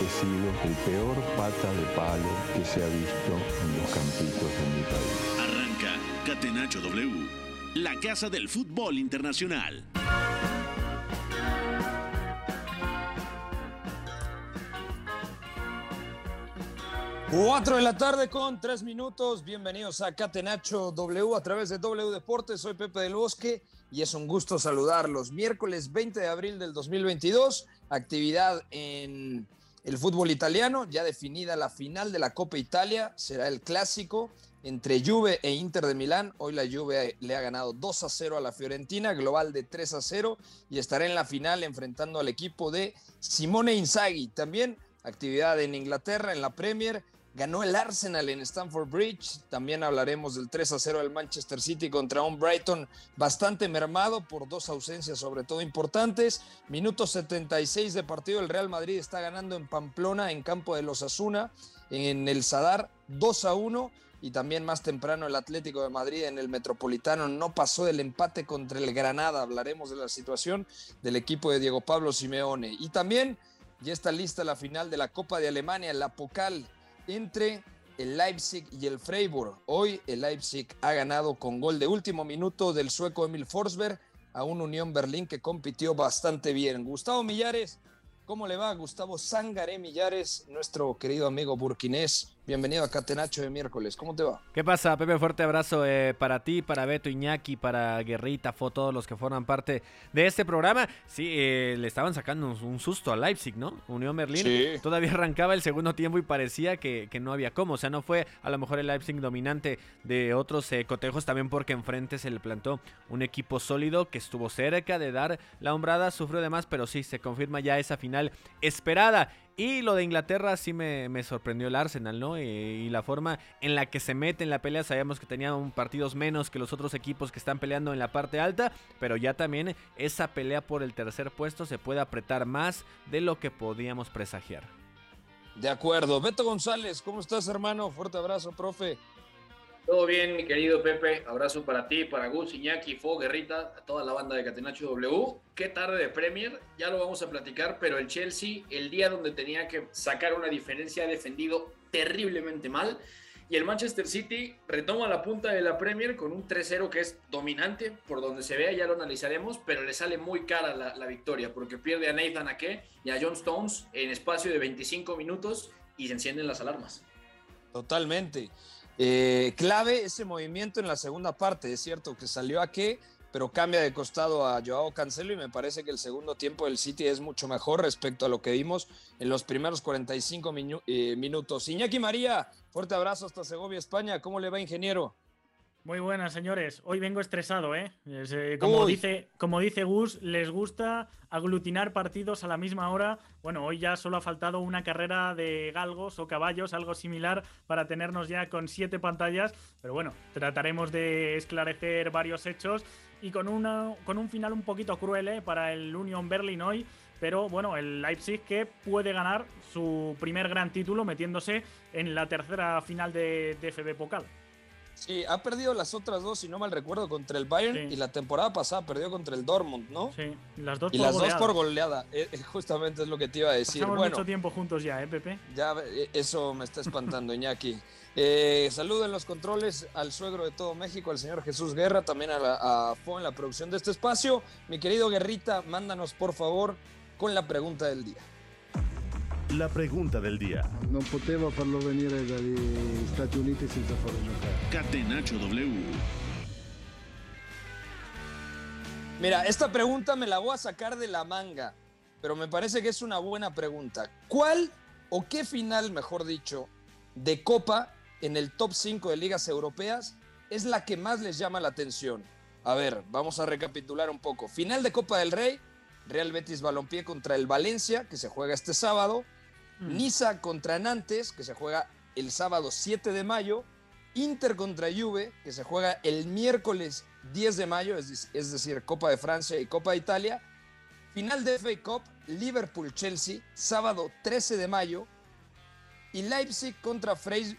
He sido el peor pata de palo que se ha visto en los campitos de mi país. Arranca Catenacho W, la casa del fútbol internacional. Cuatro de la tarde con tres minutos. Bienvenidos a Catenacho W a través de W Deportes. Soy Pepe del Bosque y es un gusto saludarlos. Miércoles 20 de abril del 2022, actividad en el fútbol italiano, ya definida la final de la Copa Italia, será el clásico entre Juve e Inter de Milán. Hoy la Juve le ha ganado 2 a 0 a la Fiorentina, global de 3 a 0 y estará en la final enfrentando al equipo de Simone Inzaghi. También actividad en Inglaterra en la Premier. Ganó el Arsenal en Stamford Bridge. También hablaremos del 3 a 0 del Manchester City contra un Brighton bastante mermado por dos ausencias, sobre todo importantes. Minuto 76 de partido. El Real Madrid está ganando en Pamplona, en campo de los Asuna, en el Sadar 2 a 1. Y también más temprano el Atlético de Madrid en el Metropolitano no pasó del empate contra el Granada. Hablaremos de la situación del equipo de Diego Pablo Simeone. Y también ya está lista la final de la Copa de Alemania, la Pocal entre el Leipzig y el Freiburg. Hoy el Leipzig ha ganado con gol de último minuto del sueco Emil Forsberg a un Unión Berlín que compitió bastante bien. Gustavo Millares, ¿cómo le va? Gustavo Sangaré Millares, nuestro querido amigo burkinés. Bienvenido a Catenacho de miércoles. ¿Cómo te va? ¿Qué pasa, Pepe? Fuerte abrazo eh, para ti, para Beto Iñaki, para Guerrita, Fo, todos los que forman parte de este programa. Sí, eh, le estaban sacando un susto a Leipzig, ¿no? Unión Berlín. Sí. Todavía arrancaba el segundo tiempo y parecía que, que, no había cómo. O sea, no fue a lo mejor el Leipzig dominante de otros eh, cotejos, también porque enfrente se le plantó un equipo sólido que estuvo cerca de dar la hombrada, sufrió de más, pero sí, se confirma ya esa final esperada. Y lo de Inglaterra sí me, me sorprendió el Arsenal, ¿no? Y, y, la forma en la que se mete en la pelea, sabíamos que tenían partidos menos que los otros equipos que están peleando en la parte alta, pero ya también esa pelea por el tercer puesto se puede apretar más de lo que podíamos presagiar. De acuerdo. Beto González, ¿cómo estás, hermano? Fuerte abrazo, profe. Todo bien, mi querido Pepe. Abrazo para ti, para Gus, Iñaki, Fo, Guerrita, a toda la banda de Catenacho W. Qué tarde de Premier, ya lo vamos a platicar, pero el Chelsea, el día donde tenía que sacar una diferencia, ha defendido terriblemente mal. Y el Manchester City retoma la punta de la Premier con un 3-0 que es dominante, por donde se vea, ya lo analizaremos, pero le sale muy cara la, la victoria, porque pierde a Nathan Ake y a John Stones en espacio de 25 minutos y se encienden las alarmas. Totalmente. Eh, clave ese movimiento en la segunda parte, es cierto que salió a qué, pero cambia de costado a Joao Cancelo y me parece que el segundo tiempo del City es mucho mejor respecto a lo que vimos en los primeros 45 minu eh, minutos. Iñaki María, fuerte abrazo hasta Segovia, España. ¿Cómo le va, ingeniero? Muy buenas, señores. Hoy vengo estresado, ¿eh? Eh como, dice, como dice Gus, les gusta aglutinar partidos a la misma hora. Bueno, hoy ya solo ha faltado una carrera de galgos o caballos, algo similar, para tenernos ya con siete pantallas. Pero bueno, trataremos de esclarecer varios hechos y con, una, con un final un poquito cruel ¿eh? para el Union Berlin hoy. Pero bueno, el Leipzig que puede ganar su primer gran título metiéndose en la tercera final de, de FB Pokal. Sí, ha perdido las otras dos, si no mal recuerdo, contra el Bayern Sí. y la temporada pasada perdió contra el Dortmund, ¿no? Sí, las dos Y por las goleada. dos por goleada, eh, eh, justamente es lo que te iba a decir. Pasamos bueno, mucho tiempo juntos ya, ¿eh, Pepe? ya eh, eso me está espantando, Iñaki. Eh, saludo en los controles al suegro de todo México, al señor Jesús Guerra, también a, la, a Fo en la producción de este espacio. Mi querido Guerrita, mándanos por favor con la pregunta del día. La pregunta del día. Non poteva farlo venire dagli Stati Uniti senza farlo giocare. Catenacho W. Mira, esta pregunta me la voy a sacar de la manga, pero me parece que es una buena pregunta. ¿Cuál o qué final, mejor dicho, de Copa en el top 5 de ligas europeas es la que más les llama la atención? A ver, vamos a recapitular un poco. Final de Copa del Rey, Real Betis Balompié contra el Valencia, que se juega este sábado. Mm. Niza contra Nantes, que se juega el sábado 7 de mayo. Inter contra Juve, que se juega el miércoles 10 de mayo, es, dec- es decir, Copa de Francia y Copa de Italia. Final de FA Cup, Liverpool-Chelsea, sábado 13 de mayo. Y Leipzig contra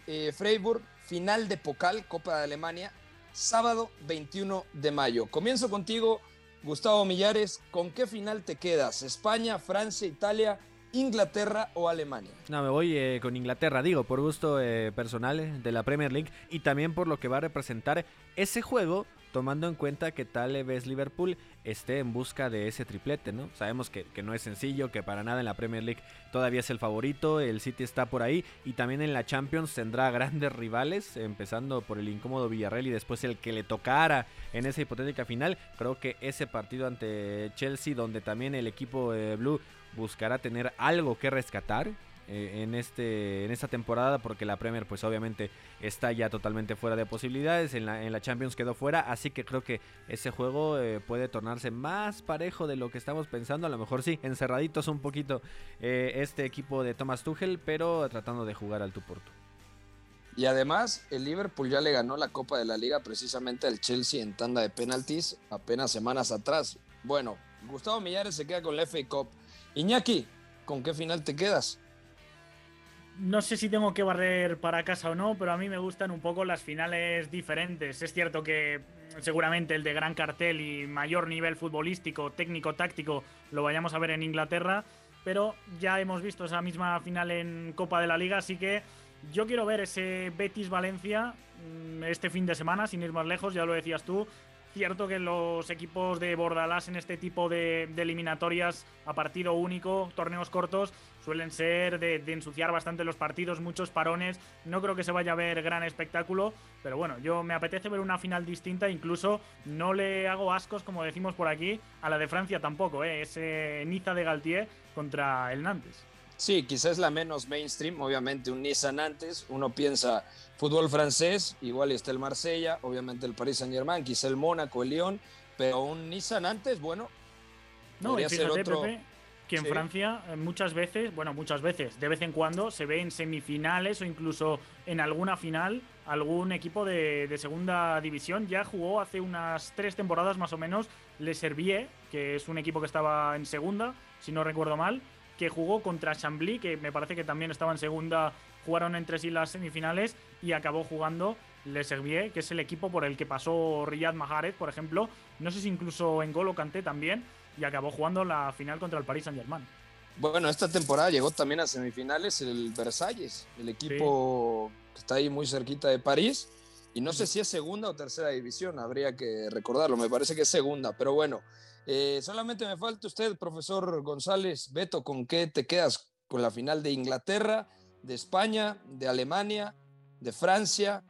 eh, Freiburg, final de Pokal, Copa de Alemania, sábado 21 de mayo. Comienzo contigo, Gustavo Millares. ¿Con qué final te quedas? ¿España, Francia, Italia, Inglaterra o Alemania? No, me voy eh, con Inglaterra, digo, por gusto eh, personal eh, de la Premier League y también por lo que va a representar ese juego, tomando en cuenta que tal vez Liverpool esté en busca de ese triplete, ¿no? Sabemos que, no es sencillo, que para nada en la Premier League todavía es el favorito, el City está por ahí y también en la Champions tendrá grandes rivales, empezando por el incómodo Villarreal y después el que le tocara en esa hipotética final. Creo que ese partido ante Chelsea, donde también el equipo Blue buscará tener algo que rescatar eh, en este en esta temporada porque la Premier pues obviamente está ya totalmente fuera de posibilidades en la, en la Champions quedó fuera así que creo que ese juego eh, puede tornarse más parejo de lo que estamos pensando a lo mejor sí encerraditos un poquito eh, este equipo de Thomas Tuchel pero tratando de jugar al tú Y además, el Liverpool ya le ganó la Copa de la Liga precisamente al Chelsea en tanda de penaltis apenas semanas atrás. Bueno, Gustavo Millares se queda con la FA Cup. Iñaki, ¿con qué final te quedas? No sé si tengo que barrer para casa o no, pero a mí me gustan un poco las finales diferentes. Es cierto que seguramente el de gran cartel y mayor nivel futbolístico, técnico, táctico, lo vayamos a ver en Inglaterra, pero ya hemos visto esa misma final en Copa de la Liga, así que yo quiero ver ese Betis-Valencia mm, este fin de semana, sin ir más lejos, ya lo decías tú. Cierto que los equipos de Bordalás en este tipo de, eliminatorias a partido único, torneos cortos, suelen ser de, ensuciar bastante los partidos, muchos parones. No creo que se vaya a ver gran espectáculo, pero bueno, yo me apetece ver una final distinta. Incluso no le hago ascos, como decimos por aquí, a la de Francia tampoco, ¿eh? ese Niza de Galtier contra el Nantes. Sí, quizás la menos mainstream, obviamente un Nissan antes, uno piensa fútbol francés, igual está el Marsella, obviamente el Paris Saint Germain, quizá el Mónaco, el Lyon, pero un Nissan antes, bueno, No, podría y ser fíjate, otro. Pepe, que en Sí. Francia eh, muchas veces, bueno, muchas veces, de vez en cuando se ve en semifinales o incluso en alguna final algún equipo de, de segunda división. Ya jugó hace unas tres temporadas más o menos Le Servier, que es un equipo que estaba en segunda, si no recuerdo mal, que jugó contra Chambly, que me parece que también estaba en segunda, jugaron entre sí las semifinales y acabó jugando Le Servier, que es el equipo por el que pasó Riyad Mahrez, por ejemplo. No sé si incluso en Golo Kanté también y acabó jugando la final contra el Paris Saint-Germain. Bueno, esta temporada llegó también a semifinales el Versalles, el equipo que está ahí muy cerquita de París. Y no sé si es segunda o tercera división, habría que recordarlo. Me parece que es segunda, pero bueno. eh, solamente me falta usted, profesor González. Beto, ¿con qué te quedas? ¿Con la final de Inglaterra, de España, de Alemania, de Francia?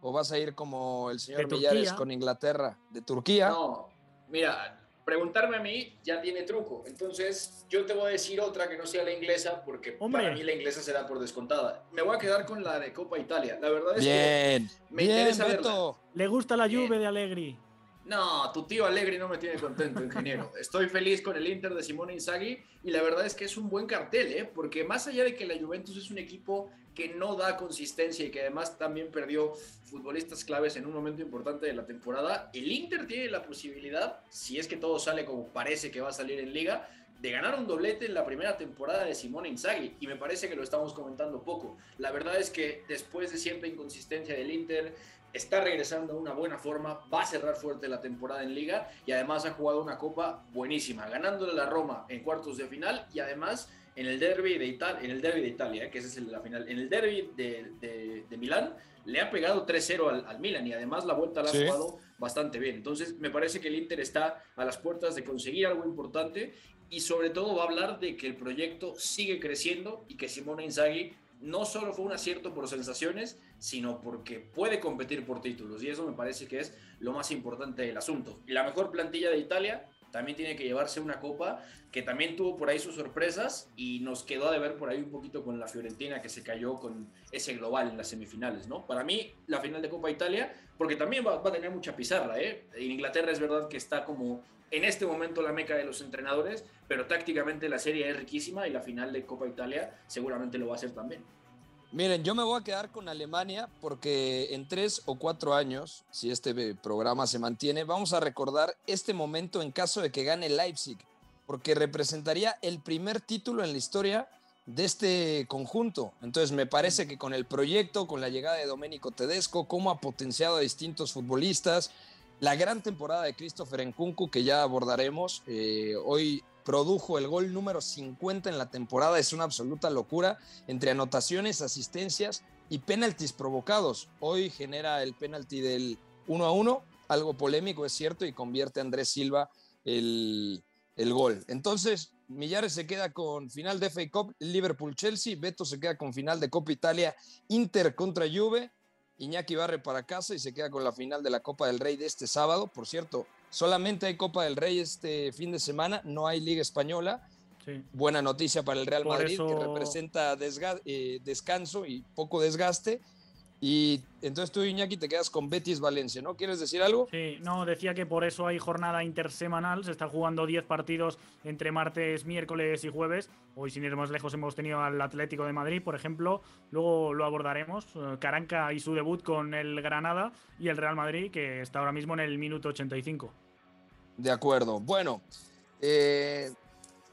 ¿O vas a ir como el señor Millares con Inglaterra, de Turquía? No, mira, preguntarme a mí ya tiene truco. Entonces, yo te voy a decir otra que no sea la inglesa, porque Hombre. para mí la inglesa será por descontada. Me voy a quedar con la de Copa Italia. La verdad es que Bien, me bien, interesa verla. Beto. Le gusta la. Juve de Allegri. No, tu tío Allegri no me tiene contento, ingeniero. Estoy feliz con el Inter de Simone Inzaghi y la verdad es que es un buen cartel, ¿eh? Porque más allá de que la Juventus es un equipo que no da consistencia y que además también perdió futbolistas claves en un momento importante de la temporada, el Inter tiene la posibilidad, si es que todo sale como parece que va a salir en liga, de ganar un doblete en la primera temporada de Simone Inzaghi y me parece que lo estamos comentando poco. La verdad es que después de siempre inconsistencia del Inter, está regresando a una buena forma, va a cerrar fuerte la temporada en liga y además ha jugado una copa buenísima, ganándole a la Roma en cuartos de final y además en el derby de Italia, en el derby de Italia, eh, que es el- la final, en el derby de, de- de Milán le ha pegado 3-0 al, al Milan y además la vuelta la ha jugado bastante bien. Entonces me parece que el Inter está a las puertas de conseguir algo importante y sobre todo va a hablar de que el proyecto sigue creciendo y que Simone Inzaghi no solo fue un acierto por sensaciones, sino porque puede competir por títulos. Y eso me parece que es lo más importante del asunto. La mejor plantilla de Italia también tiene que llevarse una copa que también tuvo por ahí sus sorpresas y nos quedó de ver por ahí un poquito con la Fiorentina que se cayó con ese global en las semifinales, ¿no? Para mí, la final de Copa Italia, porque también va, va a tener mucha pizarra, ¿eh? En Inglaterra es verdad que está como en este momento la meca de los entrenadores, pero tácticamente la serie es riquísima y la final de Copa Italia seguramente lo va a hacer también. Miren, yo me voy a quedar con Alemania porque en tres o cuatro años, si este programa se mantiene, vamos a recordar este momento en caso de que gane Leipzig, porque representaría el primer título en la historia de este conjunto. Entonces me parece que con el proyecto, con la llegada de Domenico Tedesco, cómo ha potenciado a distintos futbolistas, la gran temporada de Christopher Nkunku que ya abordaremos, eh, hoy produjo el gol número 50 en la temporada. Es una absoluta locura entre anotaciones, asistencias y penaltis provocados. Hoy genera el penalti del 1 a 1, algo polémico, es cierto, y convierte a Andrés Silva el, el gol. Entonces, Millares se queda con final de FA Cup, Liverpool-Chelsea, Beto se queda con final de Copa Italia, Inter contra Juve, Iñaki barre para casa y se queda con la final de la Copa del Rey de este sábado. Por cierto, Solamente hay Copa del Rey este fin de semana, no hay Liga Española. Buena noticia para el Real Madrid, que representa eh, descanso y poco desgaste. Y entonces tú, Iñaki, te quedas con Betis Valencia, ¿no? ¿Quieres decir algo? Sí, no, decía que por eso hay jornada intersemanal. Se está jugando 10 partidos entre martes, miércoles y jueves. Hoy, sin ir más lejos, hemos tenido al Atlético de Madrid, por ejemplo. Luego lo abordaremos. Eh, Caranca y su debut con el Granada y el Real Madrid, que está ahora mismo en el minuto 85. De acuerdo. Bueno, eh,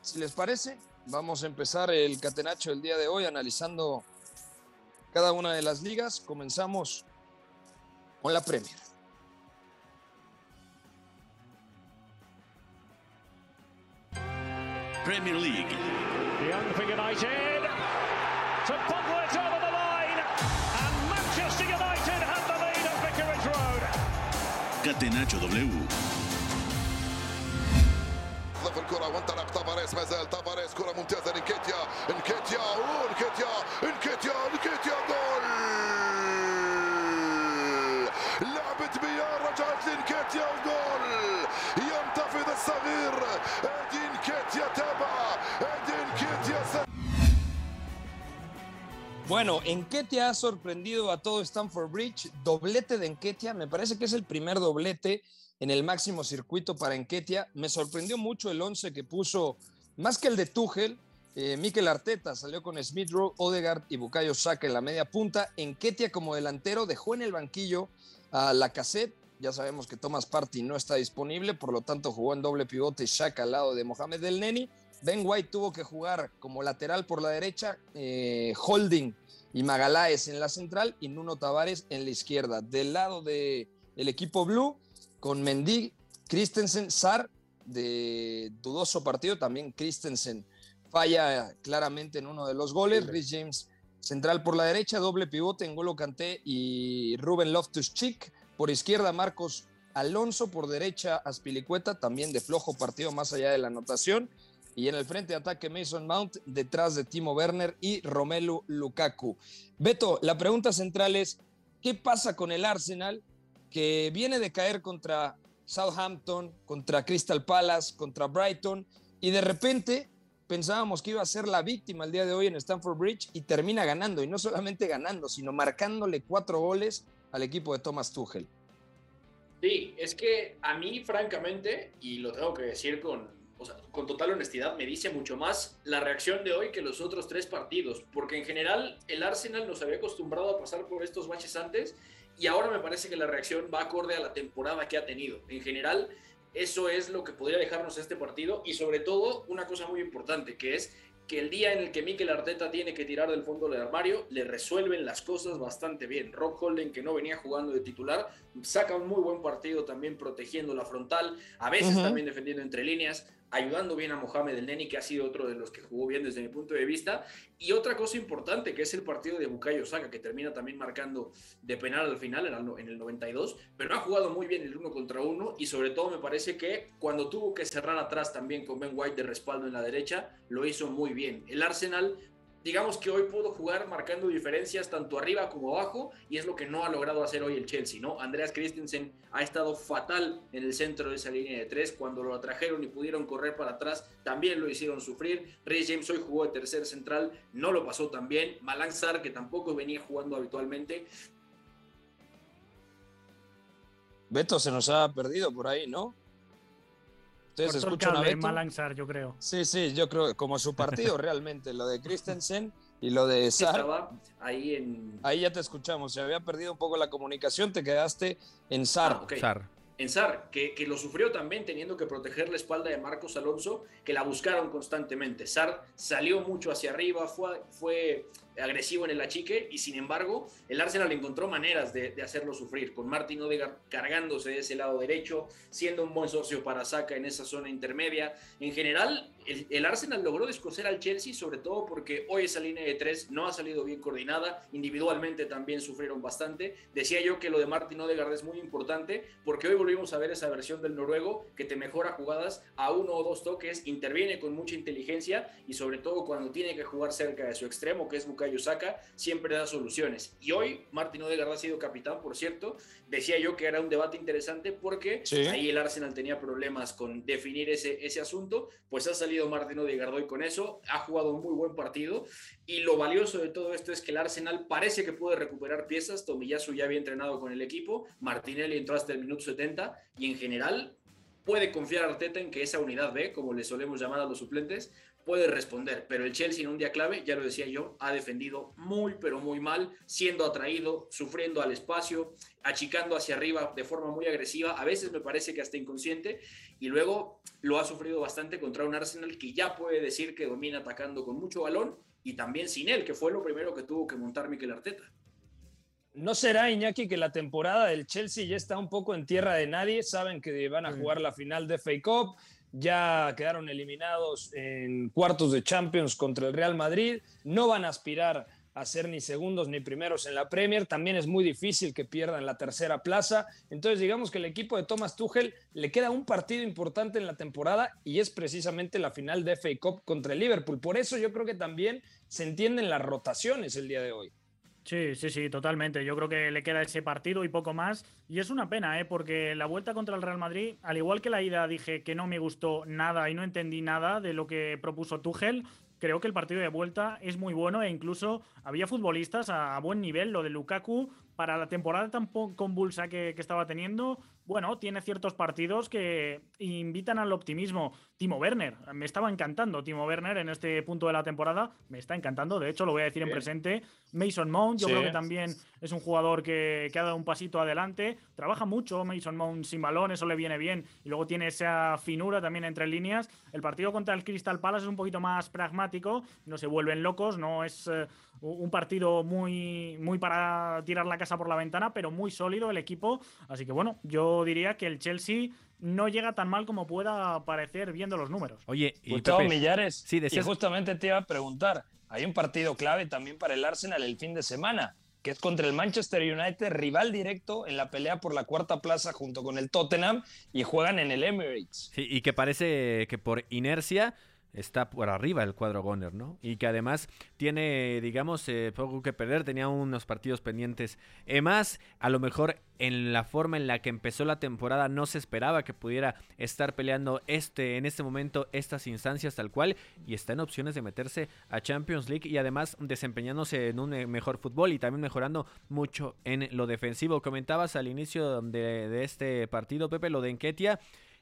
si les parece, vamos a empezar el catenacho el día de hoy analizando cada una de las ligas. Comenzamos con la Premier. Premier League. Young for United. To over the line. And Manchester United have the lead at Vicarage Road. Catenacho W. في الكرة وانطلق تافاريس ما زال تافاريس كرة ممتازة لنكيتيا نكيتيا ونكيتيا نكيتيا نكيتيا جول لعبة بيار رجعت لنكيتيا وجول ينتفض الصغير ادي نكيتيا تابع ادي نكيتيا Bueno, Enketia ha sorprendido a todo Stanford Bridge, doblete de Enketia, me parece que es el primer doblete en el máximo circuito para Enquetia. Me sorprendió mucho el 11 que puso, más que el de Tuchel, eh, Mikel Arteta salió con Smith Rowe, Odegaard y Bukayo Saka en la media punta. Enquetia como delantero dejó en el banquillo a la cassette. Ya sabemos que Thomas Party no está disponible, por lo tanto jugó en doble pivote Saka al lado de Mohamed Del Neni. Ben White tuvo que jugar como lateral por la derecha, eh, Holding y Magaláes en la central y Nuno Tavares en la izquierda. Del lado del el equipo blue, con Mendy, Christensen, Sar, de dudoso partido, también Christensen falla claramente en uno de los goles, Rhys James central por la derecha, doble pivote en Golo Canté y Ruben Loftus-Cheek, por izquierda Marcos Alonso, por derecha Aspilicueta, también de flojo partido más allá de la anotación, y en el frente de ataque Mason Mount, detrás de Timo Werner y Romelu Lukaku. Beto, la pregunta central es, ¿qué pasa con el Arsenal que viene de caer contra Southampton, contra Crystal Palace, contra Brighton, y de repente pensábamos que iba a ser la víctima el día de hoy en Stamford Bridge y termina ganando, y no solamente ganando, sino marcándole cuatro goles al equipo de Thomas Tuchel. Sí, es que a mí, francamente, y lo tengo que decir con, con total honestidad, me dice mucho más la reacción de hoy que los otros tres partidos, porque en general el Arsenal nos había acostumbrado a pasar por estos baches antes y ahora me parece que la reacción va acorde a la temporada que ha tenido. En general, eso es lo que podría dejarnos este partido y sobre todo una cosa muy importante, que es que el día en el que Mikel Arteta tiene que tirar del fondo del armario, le resuelven las cosas bastante bien. Rob Holden, que no venía jugando de titular, saca un muy buen partido también protegiendo la frontal, a veces también defendiendo entre líneas ayudando bien a Mohamed El Neni, que ha sido otro de los que jugó bien desde mi punto de vista. Y otra cosa importante, que es el partido de Bukayo Saka, que termina también marcando de penal al final, en el 92, pero ha jugado muy bien el uno contra uno y sobre todo me parece que cuando tuvo que cerrar atrás también con Ben White de respaldo en la derecha, lo hizo muy bien. El Arsenal digamos que hoy pudo jugar marcando diferencias tanto arriba como abajo y es lo que no ha logrado hacer hoy el Chelsea, ¿no? Andreas Christensen ha estado fatal en el centro de esa línea de tres, cuando lo atrajeron y pudieron correr para atrás, también lo hicieron sufrir. Rey James hoy jugó de tercer central, no lo pasó tan bien. Malang que tampoco venía jugando habitualmente. Beto se nos ha perdido por ahí, ¿no? Entonces escuchan a Beto. Malangsar, yo creo. Sí, sí, yo creo como su partido realmente, lo de Christensen y lo de Sar. ahí en. Ahí ya te escuchamos. Se había perdido un poco la comunicación, te quedaste en Sar. Ah, Sar. En Sar, que, que, lo sufrió también teniendo que proteger la espalda de Marcos Alonso, que la buscaron constantemente. Sar salió mucho hacia arriba, fue, fue agresivo en el achique y sin embargo el Arsenal encontró maneras de, hacerlo sufrir, con Martin Odegaard cargándose de ese lado derecho, siendo un buen socio para Saka en esa zona intermedia. En general, el, Arsenal logró descoser al Chelsea, sobre todo porque hoy esa línea de tres no ha salido bien coordinada, individualmente también sufrieron bastante. Decía yo que lo de Martin Odegaard es muy importante porque hoy volvimos a ver esa versión del noruego que te mejora jugadas a uno o dos toques, interviene con mucha inteligencia y sobre todo cuando tiene que jugar cerca de su extremo, que es Saka, siempre da soluciones. Y hoy Martin Odegaard ha sido capitán, por cierto. Decía yo que era un debate interesante porque ahí el Arsenal tenía problemas con definir ese, ese asunto, pues ha salido Martin Odegaard hoy con eso, ha jugado un muy buen partido. Y lo valioso de todo esto es que el Arsenal parece que puede recuperar piezas, Tomiyasu ya había entrenado con el equipo, Martinelli entró hasta el minuto 70 y en general puede confiar Arteta en que esa unidad B, como le solemos llamar a los suplentes, puede responder, pero el Chelsea en un día clave, ya lo decía yo, ha defendido muy, pero muy mal, siendo atraído, sufriendo al espacio, achicando hacia arriba de forma muy agresiva, a veces me parece que hasta inconsciente, y luego lo ha sufrido bastante contra un Arsenal que ya puede decir que domina atacando con mucho balón y también sin él, que fue lo primero que tuvo que montar Mikel Arteta. ¿No será, Iñaki, que la temporada del Chelsea ya está un poco en tierra de nadie? Saben que van a jugar la final de FA Cup, ya quedaron eliminados en cuartos de Champions contra el Real Madrid, no van a aspirar a ser ni segundos ni primeros en la Premier, también es muy difícil que pierdan la tercera plaza, entonces digamos que el equipo de Thomas Tuchel le queda un partido importante en la temporada y es precisamente la final de FA Cup contra el Liverpool, por eso yo creo que también se entienden las rotaciones el día de hoy. Sí, sí, sí, totalmente. Yo creo que le queda ese partido y poco más. Y es una pena, ¿eh? porque la vuelta contra el Real Madrid, al igual que la ida dije que no me gustó nada y no entendí nada de lo que propuso Tuchel, creo que el partido de vuelta es muy bueno e incluso había futbolistas a, buen nivel. Lo de Lukaku, para la temporada tan convulsa que, que estaba teniendo, bueno, tiene ciertos partidos que invitan al optimismo. Timo Werner, me estaba encantando Timo Werner en este punto de la temporada, me está encantando, de hecho lo voy a decir en presente. Mason Mount, yo creo que también es un jugador que, que, ha dado un pasito adelante, trabaja mucho Mason Mount sin balón, eso le viene bien, y luego tiene esa finura también entre líneas. El partido contra el Crystal Palace es un poquito más pragmático, no se vuelven locos, no es eh, un partido muy, muy para tirar la casa por la ventana, pero muy sólido el equipo, así que bueno, yo diría que el Chelsea no llega tan mal como pueda parecer viendo los números. Oye, y Gustavo Millares, sí, y justamente te iba a preguntar, hay un partido clave también para el Arsenal el fin de semana, que es contra el Manchester United, rival directo en la pelea por la cuarta plaza junto con el Tottenham y juegan en el Emirates. Sí, y que parece que por inercia está por arriba el cuadro Goner, ¿no? Y que además tiene, digamos, eh, poco que perder, tenía unos partidos pendientes. Además, a lo mejor en la forma en la que empezó la temporada no se esperaba que pudiera estar peleando este en este momento estas instancias tal cual y está en opciones de meterse a Champions League y además desempeñándose en un eh, mejor fútbol y también mejorando mucho en lo defensivo. Comentabas al inicio de, este partido, Pepe, lo de Enquetia.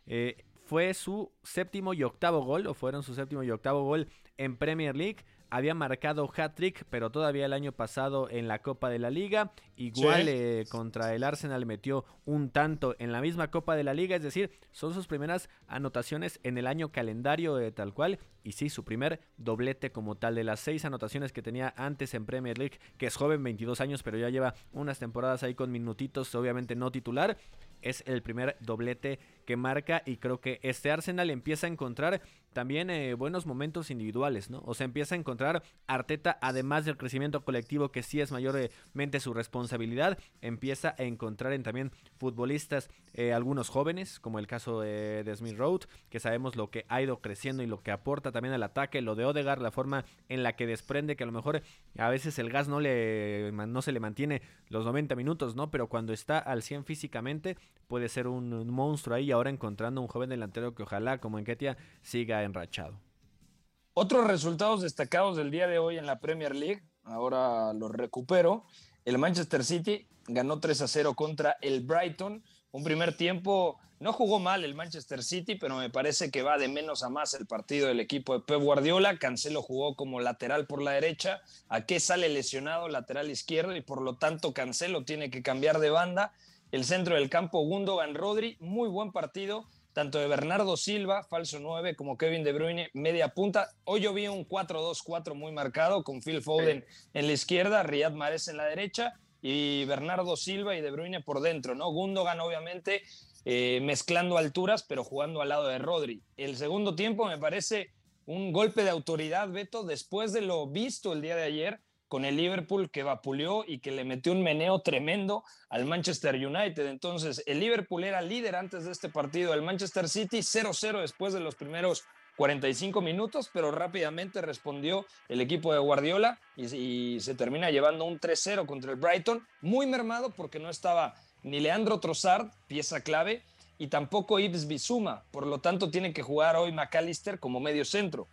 Eh, fue su séptimo y octavo gol, o fueron su séptimo y octavo gol en Premier League. Había marcado hat-trick, pero todavía el año pasado en la Copa de la Liga. Igual eh, contra el Arsenal metió un tanto en la misma Copa de la Liga. Es decir, son sus primeras anotaciones en el año calendario de tal cual. Y sí, su primer doblete como tal de las seis anotaciones que tenía antes en Premier League, que es joven, 22 años, pero ya lleva unas temporadas ahí con minutitos, obviamente no titular. Es el primer doblete que marca y creo que este Arsenal empieza a encontrar también eh, buenos momentos individuales, ¿no? O sea, empieza a encontrar Arteta, además del crecimiento colectivo, que sí es mayormente su responsabilidad, empieza a encontrar en también futbolistas, eh, algunos jóvenes, como el caso de, Smith Road, que sabemos lo que ha ido creciendo y lo que aporta también al ataque, lo de Odegar, la forma en la que desprende, que a lo mejor a veces el gas no, le, no se le mantiene los 90 minutos, ¿no? Pero cuando está al 100 físicamente, puede ser un monstruo ahí, ahora encontrando un joven delantero que ojalá, como en Ketia, siga enrachado. Otros resultados destacados del día de hoy en la Premier League, ahora los recupero. El Manchester City ganó 3 a 0 contra el Brighton. Un primer tiempo, no jugó mal el Manchester City, pero me parece que va de menos a más el partido del equipo de Pep Guardiola. Cancelo jugó como lateral por la derecha. ¿A qué sale lesionado lateral izquierdo? Y por lo tanto Cancelo tiene que cambiar de banda. El centro del campo, Gundogan Rodri, muy buen partido tanto de Bernardo Silva, falso 9, como Kevin De Bruyne, media punta. Hoy yo vi un 4-2-4 muy marcado, con Phil Foden en la izquierda, Riyad Mahrez en la derecha y Bernardo Silva y De Bruyne por dentro, ¿no? Gundogan, obviamente, eh, mezclando alturas, pero jugando al lado de Rodri. El segundo tiempo me parece un golpe de autoridad, Beto, después de lo visto el día de ayer con el Liverpool que vapuleó y que le metió un meneo tremendo al Manchester United. Entonces, el Liverpool era líder antes de este partido, el Manchester City 0-0 después de los primeros 45 minutos, pero rápidamente respondió el equipo de Guardiola y, se termina llevando un 3-0 contra el Brighton, muy mermado porque no estaba ni Leandro Trossard, pieza clave, y tampoco Ibs Bisuma, por lo tanto tiene que jugar hoy McAllister como medio centro.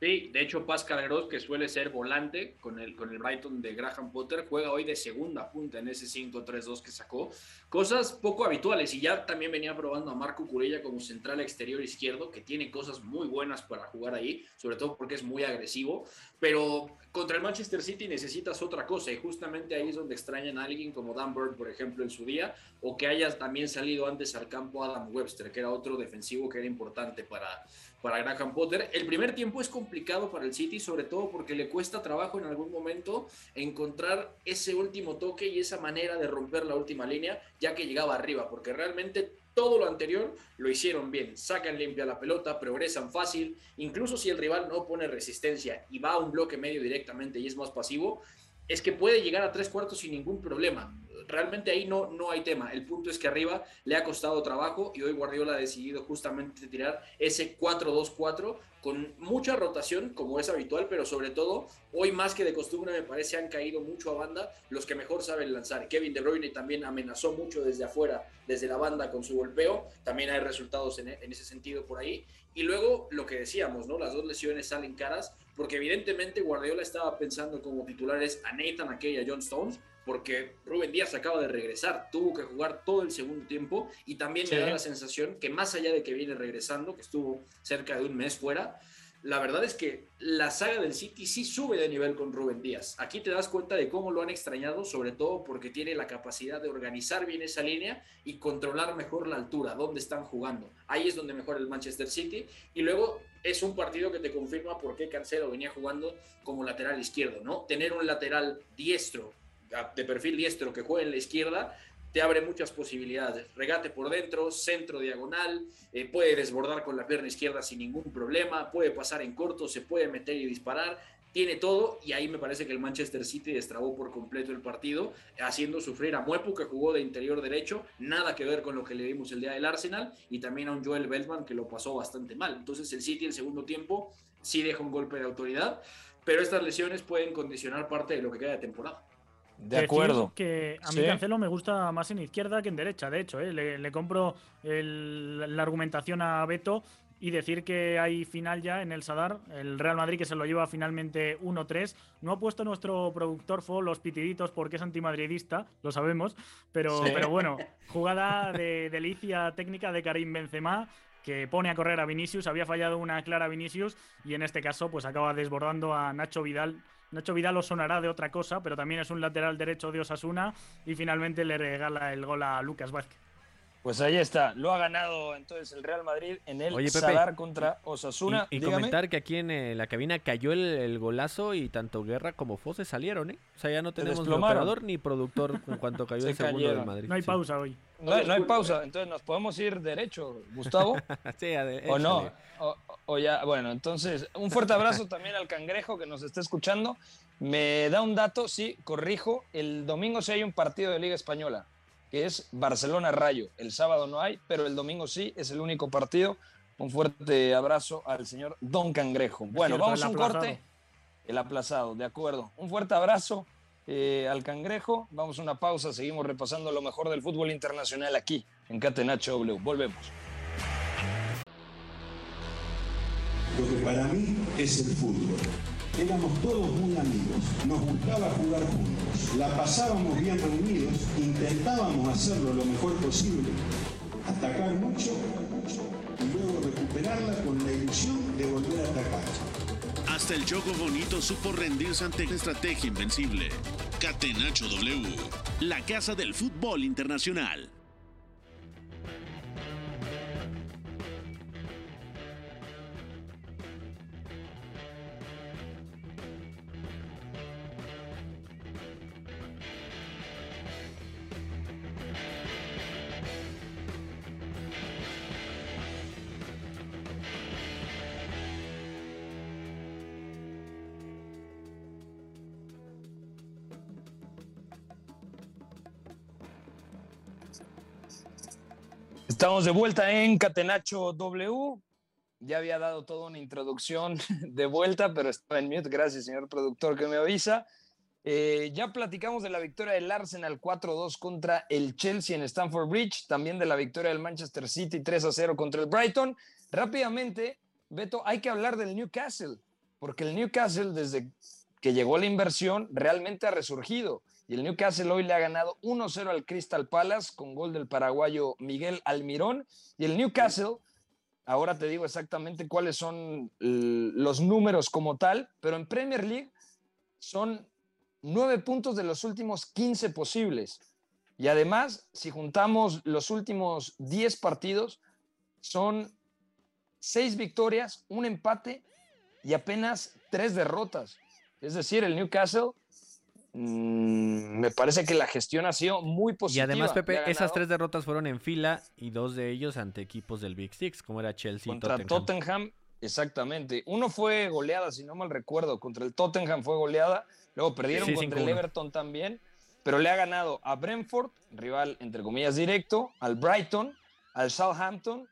Sí, de hecho Pascal Gross, que suele ser volante con el, con el Brighton de Graham Potter, juega hoy de segunda punta en ese 5-3-2 que sacó. Cosas poco habituales y ya también venía probando a Marco Curella como central exterior izquierdo, que tiene cosas muy buenas para jugar ahí, sobre todo porque es muy agresivo, pero contra el Manchester City necesitas otra cosa y justamente ahí es donde extrañan a alguien como Dan Bird, por ejemplo, en su día, o que haya también salido antes al campo Adam Webster, que era otro defensivo que era importante para, para Graham Potter. El primer tiempo es complicado para el City, sobre todo porque le cuesta trabajo en algún momento encontrar ese último toque y esa manera de romper la última línea, ya que llegaba arriba, porque realmente todo lo anterior lo hicieron bien. Sacan limpia la pelota, progresan fácil. Incluso si el rival no pone resistencia y va a un bloque medio directamente y es más pasivo, es que puede llegar a tres cuartos sin ningún problema realmente ahí no, no hay tema. El punto es que arriba le ha costado trabajo y hoy Guardiola ha decidido justamente tirar ese 4-2-4 con mucha rotación como es habitual, pero sobre todo hoy más que de costumbre me parece han caído mucho a banda los que mejor saben lanzar. Kevin De Bruyne también amenazó mucho desde afuera, desde la banda con su golpeo. También hay resultados en, ese sentido por ahí. Y luego lo que decíamos, ¿no? Las dos lesiones salen caras porque evidentemente Guardiola estaba pensando como titulares a Nathan aquella John Stones porque Rubén Díaz acaba de regresar, tuvo que jugar todo el segundo tiempo y también me da la sensación que más allá de que viene regresando, que estuvo cerca de un mes fuera, la verdad es que la saga del City sí sube de nivel con Rubén Díaz. Aquí te das cuenta de cómo lo han extrañado, sobre todo porque tiene la capacidad de organizar bien esa línea y controlar mejor la altura, dónde están jugando. Ahí es donde mejora el Manchester City. Y luego es un partido que te confirma por qué Cancelo venía jugando como lateral izquierdo, ¿no? Tener un lateral diestro de perfil diestro que juega en la izquierda, te abre muchas posibilidades. Regate por dentro, centro diagonal, eh, puede desbordar con la pierna izquierda sin ningún problema, puede pasar en corto, se puede meter y disparar. Tiene todo y ahí me parece que el Manchester City destrabó por completo el partido, haciendo sufrir a Muepu que jugó de interior derecho, nada que ver con lo que le vimos el día del Arsenal, y también a un Joel Beltman que lo pasó bastante mal. Entonces el City el segundo tiempo sí deja un golpe de autoridad, pero estas lesiones pueden condicionar parte de lo que queda de temporada. De acuerdo. Que a mí Cancelo me gusta más en izquierda que en derecha, de hecho. ¿eh? Le, compro la argumentación a Beto y decir que hay final ya en el Sadar, el Real Madrid que se lo lleva finalmente 1-3. No ha puesto nuestro productor Fo los pitiditos porque es antimadridista, lo sabemos, pero, pero bueno, jugada de delicia técnica de Karim Benzema que pone a correr a Vinicius, había fallado una clara Vinicius y en este caso pues acaba desbordando a Nacho Vidal Nacho Vidal lo sonará de otra cosa, pero también es un lateral derecho de Osasuna y finalmente le regala el gol a Lucas Vázquez. Pues ahí está, lo ha ganado entonces el Real Madrid en el Oye, Pepe, Sadar contra Osasuna. Y, comentar que aquí en eh, la cabina cayó el, el golazo y tanto Guerra como Fose salieron, ¿eh? O sea, ya no tenemos ni operador ni productor en cuanto cayó Se el segundo cayeron. del Madrid. No hay Sí. pausa hoy. No, hay- no hay pausa, entonces nos podemos ir derecho, Gustavo. Sí, ¿O no? O, o ya, bueno, entonces, un fuerte abrazo también al cangrejo que nos está escuchando. Me da un dato, sí, corrijo. El domingo sí hay un partido de Liga Española, que es Barcelona-Rayo. El sábado no hay, pero el domingo sí, es el único partido. Un fuerte abrazo al señor Don Cangrejo. Bueno, cierto, vamos a un aplazado. corte. El aplazado, de acuerdo. Un fuerte abrazo eh, al cangrejo. Vamos a una pausa, seguimos repasando lo mejor del fútbol internacional aquí en Catenacho W. Volvemos. Lo que para mí es el fútbol. Éramos todos muy amigos, nos gustaba jugar juntos, la pasábamos bien reunidos, intentábamos hacerlo lo mejor posible, atacar mucho y luego recuperarla con la ilusión de volver a atacar. Hasta el Choco Bonito supo rendirse ante una estrategia invencible. Catenacho W, la casa del fútbol internacional. Estamos de vuelta en Catenacho W. Ya había dado toda una introducción de vuelta, pero estaba en mute. Gracias, señor productor, que me avisa. Eh, ya platicamos de la victoria del Arsenal 4-2 contra el Chelsea en Stamford Bridge, también de la victoria del Manchester City 3-0 contra el Brighton. Rápidamente, Beto, hay que hablar del Newcastle, porque el Newcastle desde que llegó la inversión realmente ha resurgido. Y el Newcastle hoy le ha ganado 1-0 al Crystal Palace con gol del paraguayo Miguel Almirón. Y el Newcastle, ahora te digo exactamente cuáles son los números como tal, pero en Premier League son nueve puntos de los últimos 15 posibles. Y además, si juntamos los últimos 10 partidos, son seis victorias, un empate y apenas tres derrotas. Es decir, el Newcastle mm, me parece que la gestión ha sido muy Y positiva. además, Le Pepe, esas tres derrotas fueron en fila y dos de ellos ante equipos del Big Six, como era Chelsea contra y Tottenham. Tottenham. Exactamente. Uno fue goleada, si no mal recuerdo. Contra el Tottenham fue goleada. Luego perdieron Sí, contra el 5-1. Everton también. Pero le ha ganado a Brentford, rival entre comillas directo, al Brighton, al Southampton,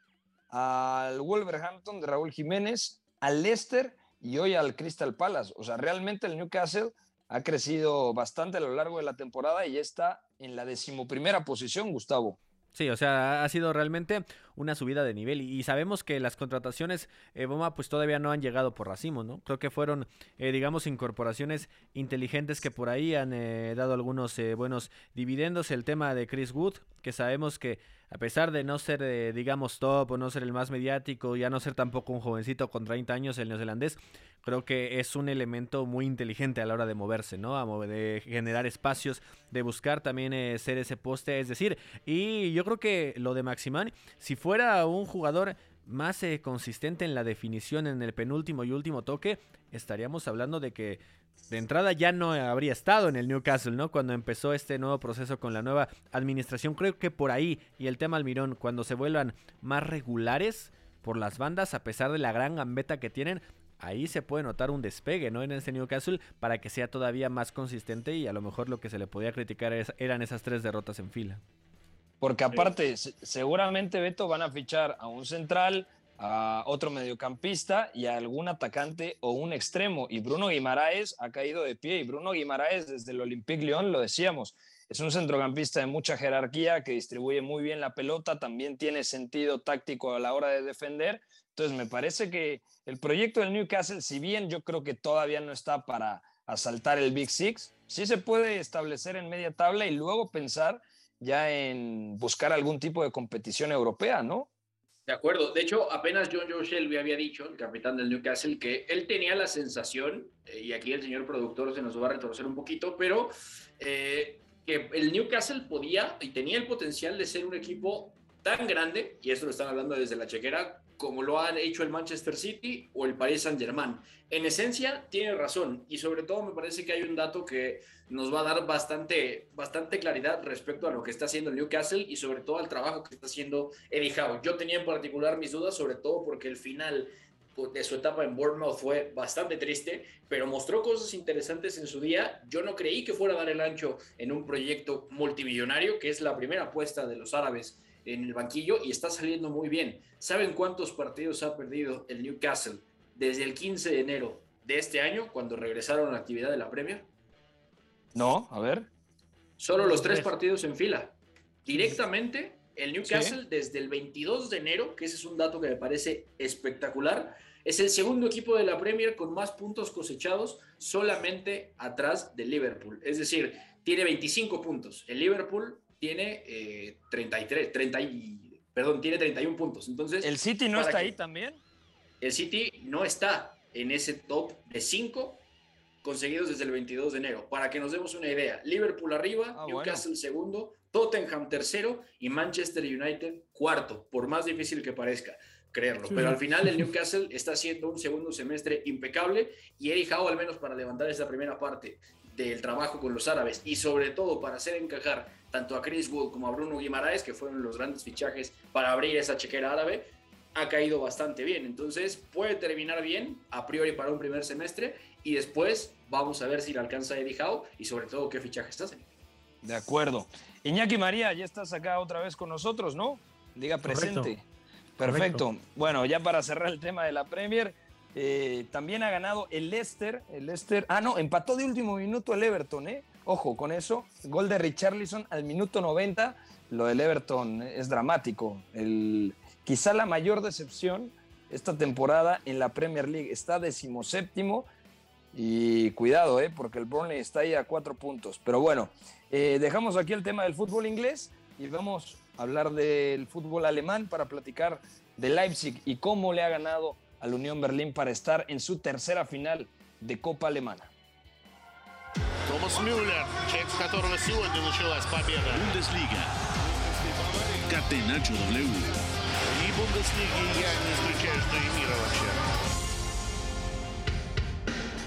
al Wolverhampton de Raúl Jiménez, al Leicester y hoy al Crystal Palace. O sea, realmente el Newcastle ha crecido bastante a lo largo de la temporada y ya está en la decimoprimera posición, Gustavo. Sí, o sea, ha sido realmente una subida de nivel y, sabemos que las contrataciones, eh, Boma, pues todavía no han llegado por racimo, ¿no? Creo que fueron, eh, digamos, incorporaciones inteligentes que por ahí han eh, dado algunos eh, buenos dividendos. El tema de Chris Wood, que sabemos que a pesar de no ser, eh, digamos, top o no ser el más mediático, ya no ser tampoco un jovencito con 30 años, el neozelandés, creo que es un elemento muy inteligente a la hora de moverse, ¿no? A mover- de generar espacios, de buscar también eh, ser ese poste, es decir, y yo creo que lo de Maximán, si fuera un jugador más eh, consistente en la definición en el penúltimo y último toque, estaríamos hablando de que de entrada ya no habría estado en el Newcastle, ¿no? Cuando empezó este nuevo proceso con la nueva administración, creo que por ahí y el tema Almirón, cuando se vuelvan más regulares por las bandas, a pesar de la gran gambeta que tienen, ahí se puede notar un despegue, ¿no? En ese Newcastle para que sea todavía más consistente y a lo mejor lo que se le podía criticar eran esas tres derrotas en fila. Porque aparte, se- seguramente Beto van a fichar a un central, a otro mediocampista y a algún atacante o un extremo. Y Bruno Guimaraes ha caído de pie. Y Bruno Guimaraes, desde el Olympique Lyon, lo decíamos, es un centrocampista de mucha jerarquía que distribuye muy bien la pelota, también tiene sentido táctico a la hora de defender. Entonces, me parece que el proyecto del Newcastle, si bien yo creo que todavía no está para asaltar el Big Six, sí se puede establecer en media tabla y luego pensar ya en buscar algún tipo de competición europea, ¿no? De acuerdo. De hecho, apenas John Joe Shelby había dicho, el capitán del Newcastle, que él tenía la sensación, eh, y aquí el señor productor se nos va a retorcer un poquito, pero eh, que el Newcastle podía y tenía el potencial de ser un equipo tan grande, y esto lo están hablando desde la chequera, como lo han hecho el Manchester City o el Paris Saint-Germain. En esencia, tiene razón, y sobre todo me parece que hay un dato que nos va a dar bastante, bastante claridad respecto a lo que está haciendo Newcastle y sobre todo al trabajo que está haciendo Eddie Howe. Yo tenía en particular mis dudas, sobre todo porque el final de su etapa en Bournemouth fue bastante triste, pero mostró cosas interesantes en su día. Yo no creí que fuera a dar el ancho en un proyecto multimillonario, que es la primera apuesta de los árabes en el banquillo y está saliendo muy bien. ¿Saben cuántos partidos ha perdido el Newcastle desde el 15 de enero de este año, cuando regresaron a la actividad de la Premier? No, a ver. Solo los tres partidos en fila. Directamente, el Newcastle desde el 22 de enero, que ese es un dato que me parece espectacular, es el segundo equipo de la Premier con más puntos cosechados solamente atrás del Liverpool. Es decir, tiene 25 puntos. El Liverpool tiene 33, eh, 30 perdón, tiene 31 puntos. Entonces, ¿El City no está ahí también? El City no está en ese top de 5 conseguidos desde el 22 de enero. Para que nos demos una idea, Liverpool arriba, ah, Newcastle segundo, Tottenham tercero y Manchester United cuarto, por más difícil que parezca creerlo. Pero al final el Newcastle está haciendo un segundo semestre impecable y Eddie Howe, al menos para levantar esa primera parte del trabajo con los árabes y sobre todo para hacer encajar tanto a Chris Wood como a Bruno Guimaraes, que fueron los grandes fichajes para abrir esa chequera árabe, ha caído bastante bien. Entonces puede terminar bien a priori para un primer semestre y después vamos a ver si le alcanza Eddie Howe y sobre todo qué fichajes hacen. De acuerdo. Iñaki María, ya estás acá otra vez con nosotros, ¿no? Diga presente. Perfecto. Bueno, ya para cerrar el tema de la Premier, eh, también ha ganado el Leicester. El Leicester. Ah, no, empató de último minuto el Everton, ¿eh? Ojo con eso. Gol de Richarlison al minuto 90. Lo del Everton es dramático. El, quizá la mayor decepción esta temporada en la Premier League. Está decimoséptimo. Y cuidado, ¿eh? porque el Burnley está ahí a cuatro puntos. Pero bueno, eh, dejamos aquí el tema del fútbol inglés y vamos a hablar del fútbol alemán para platicar de Leipzig y cómo le ha ganado al Unión Berlín para estar en su tercera final de Copa Alemana. Thomas Müller, check которого сегодня началась победа. Bundesliga. Catenacho W. И Бундеслиги я не исключаю, что и мира вообще.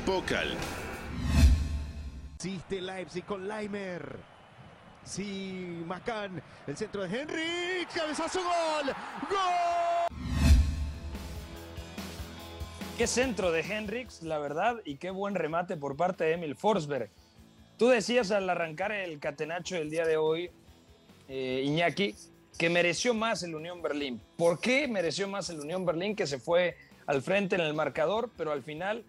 Pokal. Existe Leipzig con Leimer. Sí, Macán, el centro de Henry, cabezazo gol. ¡Gol! Qué centro de Henrix, la verdad, y qué buen remate por parte de Emil Forsberg. Tú decías al arrancar el catenacho del día de hoy, eh, Iñaki, que mereció más el Unión Berlín. ¿Por qué mereció más el Unión Berlín que se fue al frente en el marcador, pero al final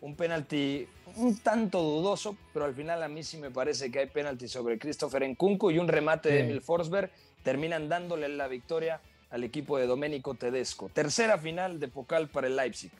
un penalti un tanto dudoso, pero al final a mí sí me parece que hay penalti sobre Christopher Nkunku y un remate de Emil Forsberg terminan dándole la victoria al equipo de Domenico Tedesco. Tercera final de Pokal para el Leipzig.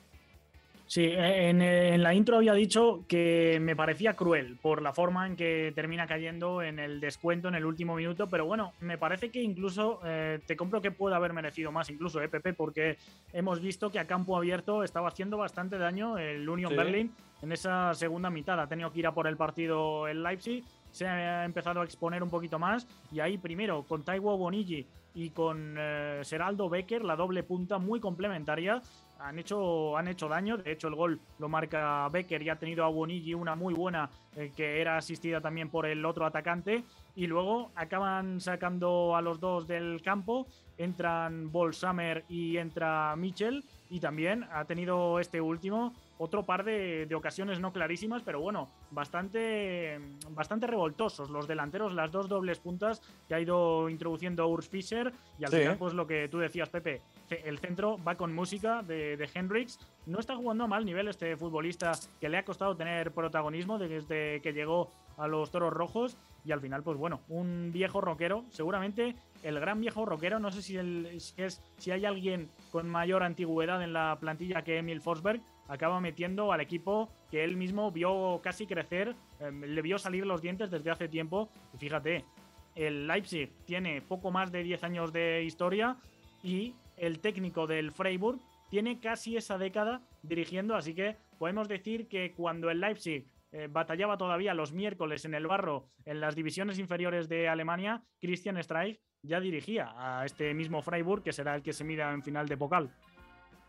Sí, en, la intro había dicho que me parecía cruel por la forma en que termina cayendo en el descuento en el último minuto, pero bueno, me parece que incluso eh, te compro que puede haber merecido más, incluso, ¿eh, Pepe? Porque hemos visto que a campo abierto estaba haciendo bastante daño el Union Berlin en esa segunda mitad. Ha tenido que ir a por el partido el Leipzig, se ha empezado a exponer un poquito más y ahí primero con Taiwo Bonigi y con eh, Seraldo Becker, la doble punta muy complementaria, han hecho, han hecho daño. De hecho, el gol lo marca Becker y ha tenido a Bonigi una muy buena eh, que era asistida también por el otro atacante. Y luego acaban sacando a los dos del campo. Entran Bolsamer y entra Mitchell. Y también ha tenido este último otro par de, ocasiones no clarísimas, pero bueno, bastante, bastante revoltosos. Los delanteros, las dos dobles puntas que ha ido introduciendo Urs Fischer. Y al final, pues lo que tú decías, Pepe, el centro va con música de, de Hendrix. No está jugando a mal nivel este futbolista que le ha costado tener protagonismo desde que llegó a los Toros Rojos. Y al final, pues bueno, un viejo rockero, seguramente el gran viejo rockero. No sé si, es, si hay alguien con mayor antigüedad en la plantilla que Emil Forsberg. Acaba metiendo al equipo que él mismo vio casi crecer, em, le vio salir los dientes desde hace tiempo. Y fíjate, el Leipzig tiene poco más de 10 años de historia y el técnico del Freiburg tiene casi esa década dirigiendo, así que podemos decir que cuando el Leipzig eh, batallaba todavía los miércoles en el barro en las divisiones inferiores de Alemania, Christian Streich ya dirigía a este mismo Freiburg, que será el que se mira en final de Pokal.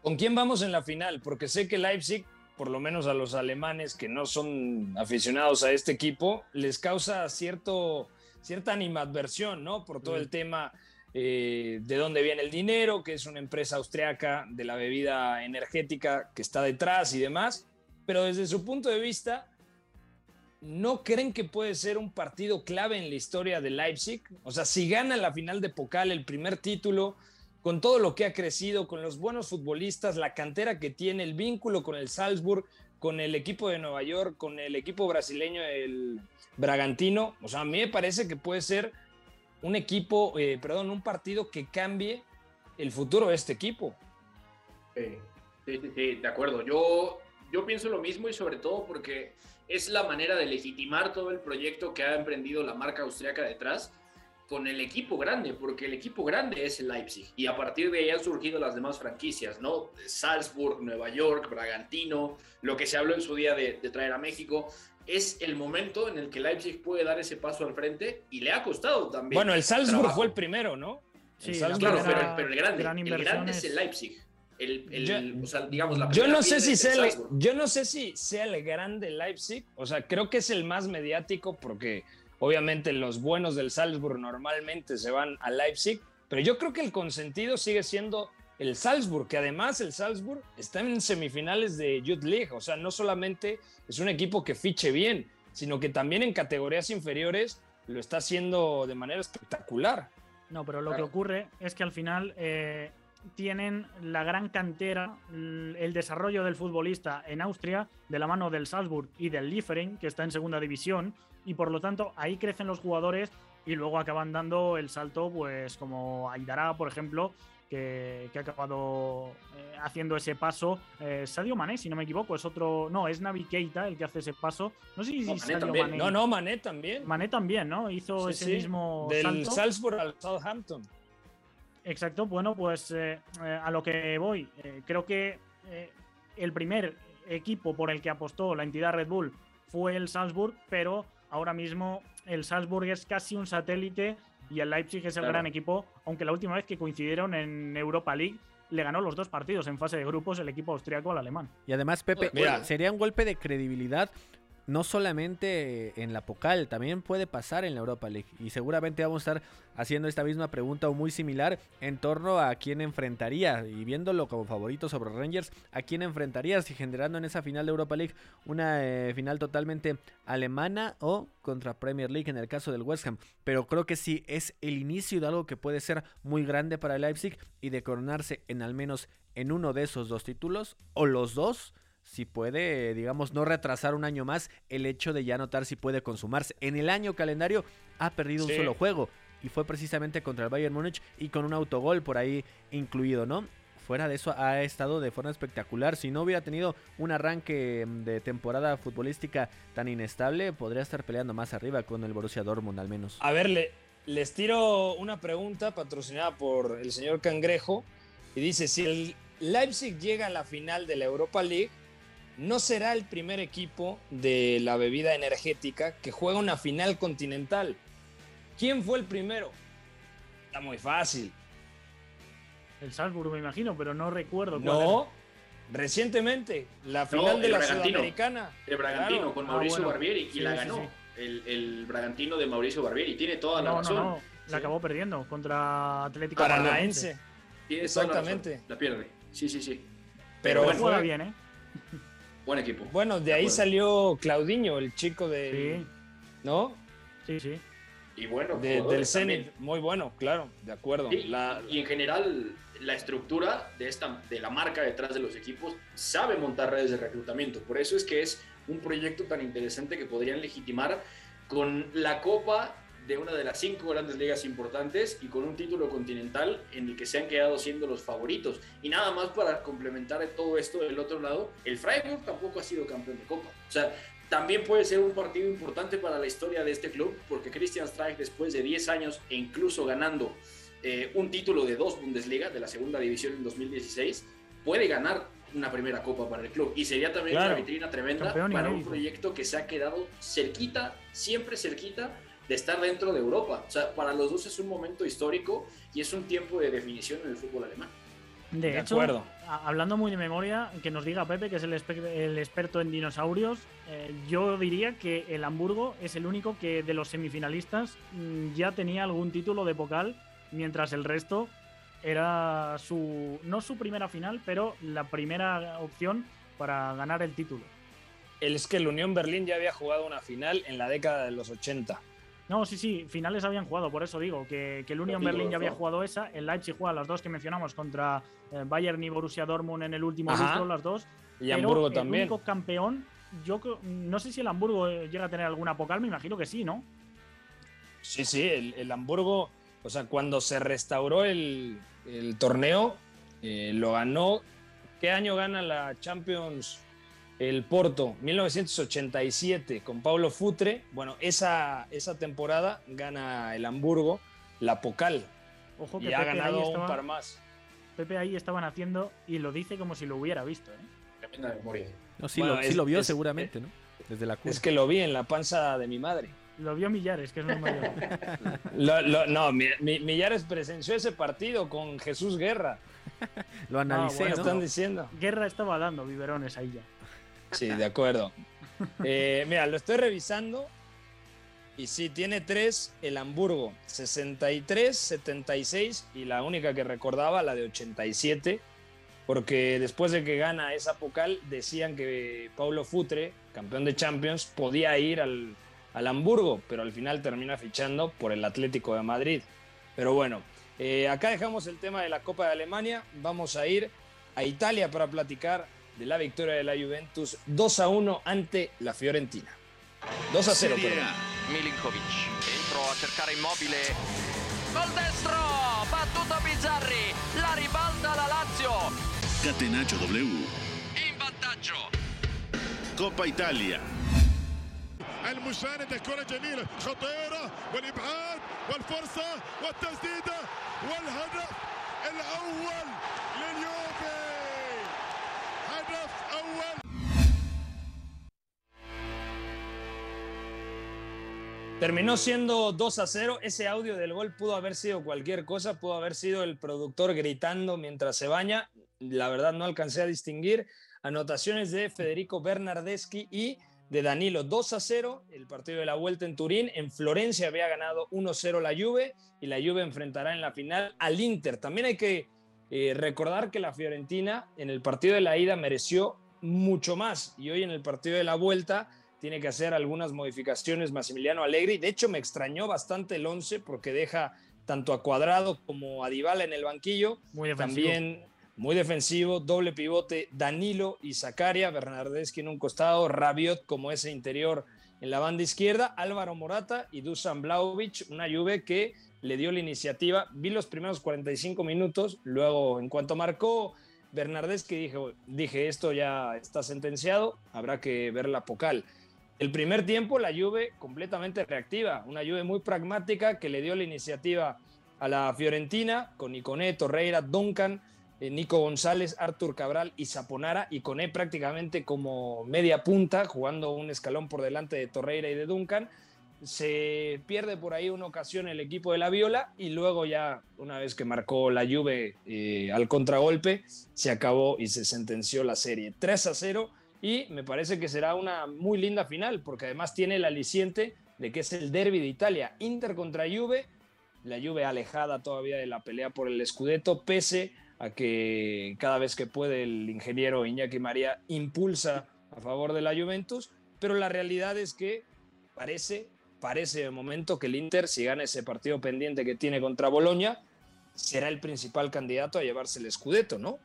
¿Con quién vamos en la final? Porque sé que Leipzig, por lo menos a los alemanes que no son aficionados a este equipo, les causa cierto, cierta animadversión, ¿no? Por todo el tema eh, de dónde viene el dinero, que es una empresa austriaca de la bebida energética que está detrás y demás. Pero desde su punto de vista, ¿no creen que puede ser un partido clave en la historia de Leipzig? O sea, si gana la final de Pokal, el primer título, con todo lo que ha crecido, con los buenos futbolistas, la cantera que tiene, el vínculo con el Salzburg, con el equipo de Nueva York, con el equipo brasileño, el Bragantino, o sea, a mí me parece que puede ser un equipo, eh, perdón, un partido que cambie el futuro de este equipo. Sí, sí, sí, de acuerdo. Yo, yo pienso lo mismo y sobre todo porque es la manera de legitimar todo el proyecto que ha emprendido la marca austriaca detrás con el equipo grande, porque el equipo grande es el Leipzig y a partir de ahí han surgido las demás franquicias, ¿no? Salzburg, Nueva York, Bragantino, lo que se habló en su día de, traer a México. Es el momento en el que Leipzig puede dar ese paso al frente y le ha costado también. Bueno, el Salzburg fue el primero, ¿no? Sí, claro, pero, el grande, el grande es el Leipzig. El, yo, o sea, digamos, la yo no sé si sea el, yo no sé si sea el grande Leipzig, o sea, creo que es el más mediático porque obviamente los buenos del Salzburg normalmente se van a Leipzig, pero yo creo que el consentido sigue siendo el Salzburg, que además el Salzburg está en semifinales de Youth League, o sea, no solamente es un equipo que fiche bien, sino que también en categorías inferiores lo está haciendo de manera espectacular. No, pero lo que ocurre es que al final eh, tienen la gran cantera, el desarrollo del futbolista en Austria, de la mano del Salzburg y del Liefering, que está en segunda división, y por lo tanto ahí crecen los jugadores y luego acaban dando el salto, pues como Aidara, por ejemplo, que, ha acabado eh, haciendo ese paso. Eh, Sadio Mané, si no me equivoco, es otro. No, es Navi Keita el que hace ese paso. No sé si Sadio Mané. No, no, Mané también. Mané también, ¿no? Hizo ese mismo. Del Salzburg al Southampton. Exacto, bueno, pues eh, eh, a lo que voy. Eh, creo que el primer equipo por el que apostó la entidad Red Bull fue el Salzburg, pero ahora mismo el Salzburg es casi un satélite y el Leipzig es el gran equipo, aunque la última vez que coincidieron en Europa League le ganó los dos partidos en fase de grupos el equipo austriaco al alemán. Y además, Pepe, sería un golpe de credibilidad no solamente en la Pocal, también puede pasar en la Europa League. Y seguramente vamos a estar haciendo esta misma pregunta o muy similar en torno a quién enfrentaría. Y viéndolo como favorito sobre Rangers, ¿a quién enfrentaría si generando en esa final de Europa League una eh, final totalmente alemana o contra Premier League en el caso del West Ham? Pero creo que sí es el inicio de algo que puede ser muy grande para el Leipzig y de coronarse en al menos en uno de esos dos títulos o los dos si puede, digamos, no retrasar un año más el hecho de ya notar si puede consumarse. En el año calendario ha perdido un solo juego y fue precisamente contra el Bayern Múnich y con un autogol por ahí incluido, ¿no? Fuera de eso ha estado de forma espectacular. Si no hubiera tenido un arranque mm, de temporada futbolística tan inestable, podría estar peleando más arriba con el Borussia Dortmund al menos. A ver, les tiro una pregunta patrocinada por el señor Cangrejo y dice, si el Leipzig llega a la final de la Europa League, no será el primer equipo de la bebida energética que juega una final continental. ¿Quién fue el primero? Está muy fácil. El Salzburg, me imagino, pero no recuerdo. no, recientemente, la final de la Sudamericana. El Bragantino con Mauricio ah, Barbieri y la ganó. El, Bragantino de Mauricio Barbieri. Tiene toda la razón. No, la acabó perdiendo contra Atlético Paranaense. Exactamente. La, pierde. Sí, sí, sí. Pero, pero juega bien, ¿eh? Buen equipo. Bueno, de, ahí salió Claudinho, el chico de. Sí. ¿No? Sí, sí. Y bueno, del Zenit, muy bueno, claro, de acuerdo. Y en general, la estructura de, esta, de la marca detrás de los equipos sabe montar redes de reclutamiento. Por eso es que es un proyecto tan interesante que podrían legitimar con la Copa de una de las cinco grandes ligas importantes y con un título continental en el que se han quedado siendo los favoritos. Y nada más para complementar todo esto del otro lado, el Freiburg tampoco ha sido campeón de Copa. O sea, también puede ser un partido importante para la historia de este club, porque Christian Streich, después de 10 años e incluso ganando eh, un título de dos Bundesliga, de la segunda división en 2016, puede ganar una primera copa para el club. Y sería también Claro. una vitrina tremenda para un proyecto que se ha quedado cerquita, siempre cerquita de estar dentro de Europa. O sea, para los dos es un momento histórico y es un tiempo de definición en el fútbol alemán. De, De hecho, acuerdo. a- hablando muy de memoria, que nos diga Pepe, que es el, experto en dinosaurios, eh, yo diría que el Hamburgo es el único que de los semifinalistas mm, ya tenía algún título de Pokal, mientras el resto era su no su primera final, pero la primera opción para ganar el título. El, es que el Unión Berlín ya había jugado una final en la década de los 80. No, sí, sí, finales habían jugado, por eso digo que, que el Union Títulos, Berlin ya había ¿no? jugado esa, el Leipzig juega las dos que mencionamos contra eh, Bayern y Borussia Dortmund en el último Ajá. lustro, las dos. Y Pero Hamburgo el también. único campeón, yo no sé si el Hamburgo eh, llega a tener alguna Pokal, me imagino que sí, ¿no? Sí, sí, el, el Hamburgo, o sea, cuando se restauró el, el torneo, eh, lo ganó. ¿Qué año gana la Champions el Porto? 1987 con Pablo Futre. Bueno, esa, esa temporada gana el Hamburgo la Pokal Ojo que y ha Pepe ahí, ganado un estaba- par más. Pepe ahí estaban haciendo y lo dice como si lo hubiera visto, ¿eh? Tremenda memoria. No, sí, Bueno, lo, sí lo vio es- seguramente, ¿no? Desde la cuna. Es que lo vi en la panza de mi madre. Lo vio Millares, que es muy mayor. Lo- lo- no, mi- mi- Millares presenció ese partido con Jesús Guerra. Lo analicé, bueno, ¿no? están diciendo? Guerra estaba dando biberones ahí ya. Sí, de acuerdo. Eh, mira, lo estoy revisando. Y sí, tiene tres el Hamburgo, 63, 76 y la única que recordaba, la de 87, porque después de que gana esa Pocal, decían que Paulo Futre, campeón de Champions, podía ir al, al Hamburgo, pero al final termina fichando por el Atlético de Madrid. Pero bueno, eh, acá dejamos el tema de la Copa de Alemania, vamos a ir a Italia para platicar de la victoria de la Juventus 2 a 1 ante la Fiorentina. 2 a 0, Serie perdón. A. Milinkovic entro a cercare immobile col destro battuto Bizzarri la ribalta la Lazio Catenacho W. in vantaggio Copa Italia. المساندة كرة جميلة خطيرة والإبعاد والفرصة والتسديدة والهدف الأول Terminó siendo 2 a 0. Ese audio del gol pudo haber sido cualquier cosa, pudo haber sido el productor gritando mientras se baña. La verdad no alcancé a distinguir. Anotaciones de Federico Bernardeschi y de Danilo 2 a 0. El partido de la vuelta en Turín. En Florencia había ganado 1 0 la Juve y la Juve enfrentará en la final al Inter. También hay que eh, recordar que la Fiorentina en el partido de la ida mereció mucho más y hoy en el partido de la vuelta tiene que hacer algunas modificaciones Massimiliano Allegri. De hecho, me extrañó bastante el 11 porque deja tanto a Cuadrado como a Dybala en el banquillo. Muy defensivo. También muy defensivo, doble pivote, Danilo y Zacaria, Bernardeschi en un costado, Rabiot como ese interior en la banda izquierda, Álvaro Morata y Dusan Blaovic, una Juve que le dio la iniciativa. Vi los primeros 45 minutos, luego en cuanto marcó Bernardeschi dije, dije esto ya está sentenciado, habrá que ver la Pocal. El primer tiempo la Juve completamente reactiva, una Juve muy pragmática que le dio la iniciativa a la Fiorentina con Iconé, Torreira, Duncan, eh, Nico González, Artur Cabral y Zaponara, Iconé prácticamente como media punta, jugando un escalón por delante de Torreira y de Duncan. Se pierde por ahí una ocasión el equipo de la Viola y luego ya una vez que marcó la Juve eh, al contragolpe, se acabó y se sentenció la serie. 3 a 0 y me parece que será una muy linda final porque además tiene el aliciente de que es el derby de Italia, Inter contra Juve, la Juve alejada todavía de la pelea por el Scudetto, pese a que cada vez que puede el ingeniero Iñaki María impulsa a favor de la Juventus, pero la realidad es que parece, parece de momento que el Inter, si gana ese partido pendiente que tiene contra Boloña, será el principal candidato a llevarse el Scudetto, ¿no?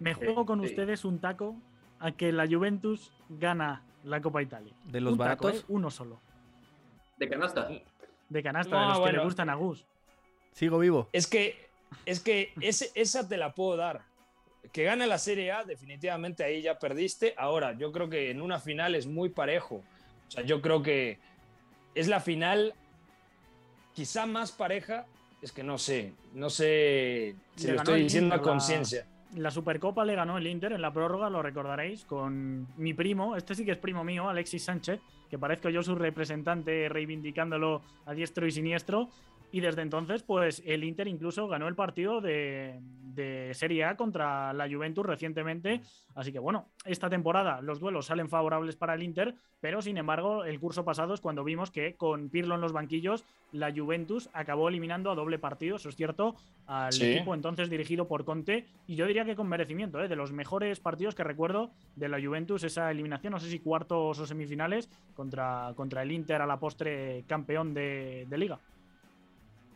Me juego con ustedes un taco a que la Juventus gana la Copa Italia. ¿De los Un taco, baratos? ¿eh? Uno solo. De canasta. De canasta, No, de los que le gustan a Gus. Sigo vivo. Es que, es que ese- esa te la puedo dar. Que gane la Serie A, definitivamente ahí ya perdiste. Ahora, yo creo que en una final es muy parejo. O sea, yo creo que es la final quizá más pareja. Es que no sé, no sé si Le lo estoy diciendo a conciencia. la Supercopa le ganó el Inter en la prórroga, lo recordaréis, con mi primo, este sí que es primo mío, Alexis Sánchez, que parezco yo su representante reivindicándolo a diestro y siniestro. Y desde entonces, pues el Inter incluso ganó el partido de, de, Serie A contra la Juventus recientemente. Así que bueno, esta temporada los duelos salen favorables para el Inter, pero sin embargo, el curso pasado es cuando vimos que con Pirlo en los banquillos, la Juventus acabó eliminando a doble partido, eso es cierto, al Sí. equipo entonces dirigido por Conte. Y yo diría que con merecimiento, ¿eh? de los mejores partidos que recuerdo de la Juventus, esa eliminación, no sé si cuartos o semifinales, contra, contra el Inter a la postre campeón de, de liga.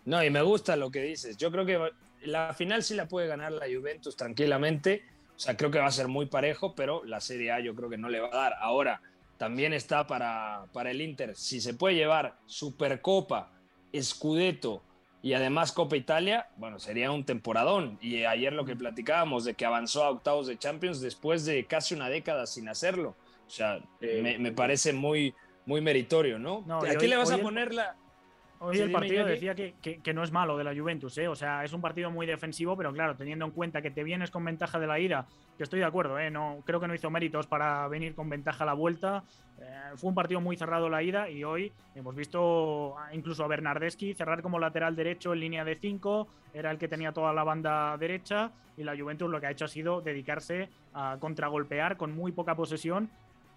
No, y me gusta lo que dices. Yo creo que la final sí la puede ganar la Juventus tranquilamente. O sea, creo que va a ser muy parejo, pero la Serie A yo creo que no le va a dar. Ahora, también está para, para el Inter. Si se puede llevar Supercopa, Scudetto y además Copa Italia, bueno, sería un temporadón. Y ayer lo que platicábamos de que avanzó a octavos de Champions después de casi una década sin hacerlo. O sea, me, me parece muy, muy meritorio, ¿no? No, ¿A quién le vas a poner la, Hoy Sí, el partido decía que, que- que no es malo de la Juventus, ¿eh? o sea, es un partido muy defensivo, pero claro, teniendo en cuenta que te vienes con ventaja de la ida, que estoy de acuerdo, ¿eh? no, creo que no hizo méritos para venir con ventaja a la vuelta. eh, fue un partido muy cerrado la ida y hoy hemos visto incluso a Bernardeschi cerrar como lateral derecho en línea de 5, era el que tenía toda la banda derecha y la Juventus lo que ha hecho ha sido dedicarse a contragolpear con muy poca posesión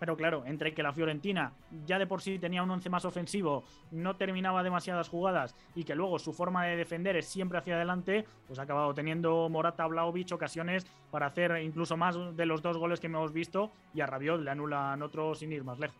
pero claro, entre que la Fiorentina ya de por sí tenía un once más ofensivo, no terminaba demasiadas jugadas y que luego su forma de defender es siempre hacia adelante, pues ha acabado teniendo Morata Vlaovic ocasiones para hacer incluso más de los dos goles que hemos visto y a Rabiot le anulan otros sin ir más lejos.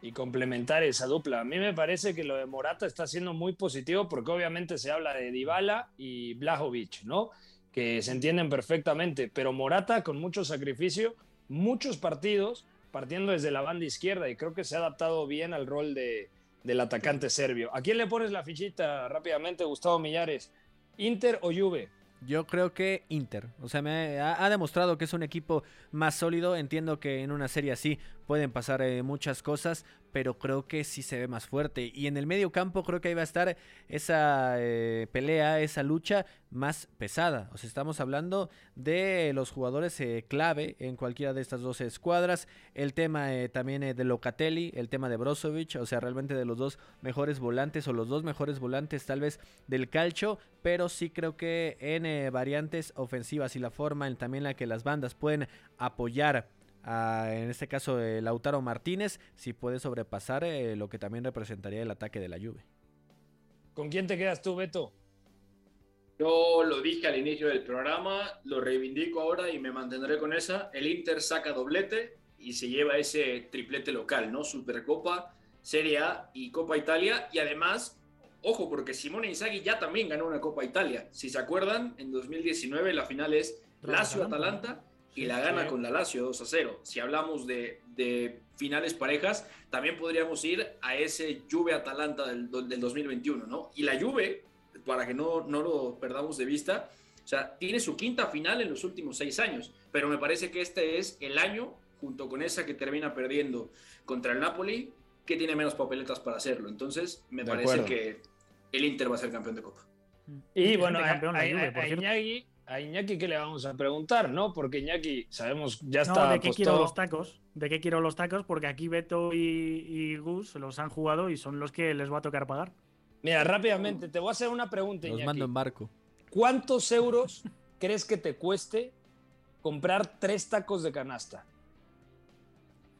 y complementar esa dupla. A mí me parece que lo de Morata está siendo muy positivo porque obviamente se habla de Dybala y Blajovic, ¿no? Que se entienden perfectamente, pero Morata con mucho sacrificio, muchos partidos partiendo desde la banda izquierda y creo que se ha adaptado bien al rol de, del atacante serbio. ¿A quién le pones la fichita rápidamente, Gustavo Millares? ¿Inter o Juve? Yo creo que Inter. O sea, me ha, ha demostrado que es un equipo más sólido. Entiendo que en una serie así pueden pasar eh, muchas cosas, pero creo que sí se ve más fuerte. Y en el medio campo creo que ahí va a estar esa eh, pelea, esa lucha más pesada. O sea, estamos hablando de los jugadores eh, clave en cualquiera de estas dos escuadras. El tema también de Locatelli, el tema de Brozovic, o sea, realmente de los dos mejores volantes o los dos mejores volantes tal vez del calcio, pero sí creo que en variantes ofensivas y la forma en también la que las bandas pueden apoyar a, en este caso eh, Lautaro Martínez, si puede sobrepasar eh, lo que también representaría el ataque de la Juve. ¿Con quién te quedas tú, Beto? Yo lo dije al inicio del programa, lo reivindico ahora y me mantendré con esa. El Inter saca doblete y se lleva ese triplete local, ¿no? Supercopa, Serie A y Copa Italia. Y además, ojo, porque Simone Inzaghi ya también ganó una Copa Italia. Si se acuerdan, en 2019 la final es Lazio-Atalanta y la gana Sí. con la Lazio 2 a 0. Si hablamos de, de finales parejas, también podríamos ir a ese Juve-Atalanta del, del 2021, ¿no? Y la Juve, para que no, no lo perdamos de vista, o sea, tiene su quinta final en los últimos seis años, pero me parece que este es el año, junto con esa que termina perdiendo contra el Napoli, que tiene menos papeletas para hacerlo. Entonces, me De parece acuerdo. que el Inter va a ser campeón de Copa. Y bueno, a, campeón la a- Juve, a- por a cierto. Iñaki, a Iñaki, ¿qué le vamos a preguntar? ¿no? Porque Iñaki, sabemos, ya No, está ¿de qué quiero los tacos? ¿De qué quiero los tacos? Porque aquí Beto y, y Gus los han jugado y son los que les va a tocar pagar. Mira, rápidamente, te voy a hacer una pregunta, Los Iñaki. mando en barco. ¿Cuántos euros crees que te cueste comprar tres tacos de canasta?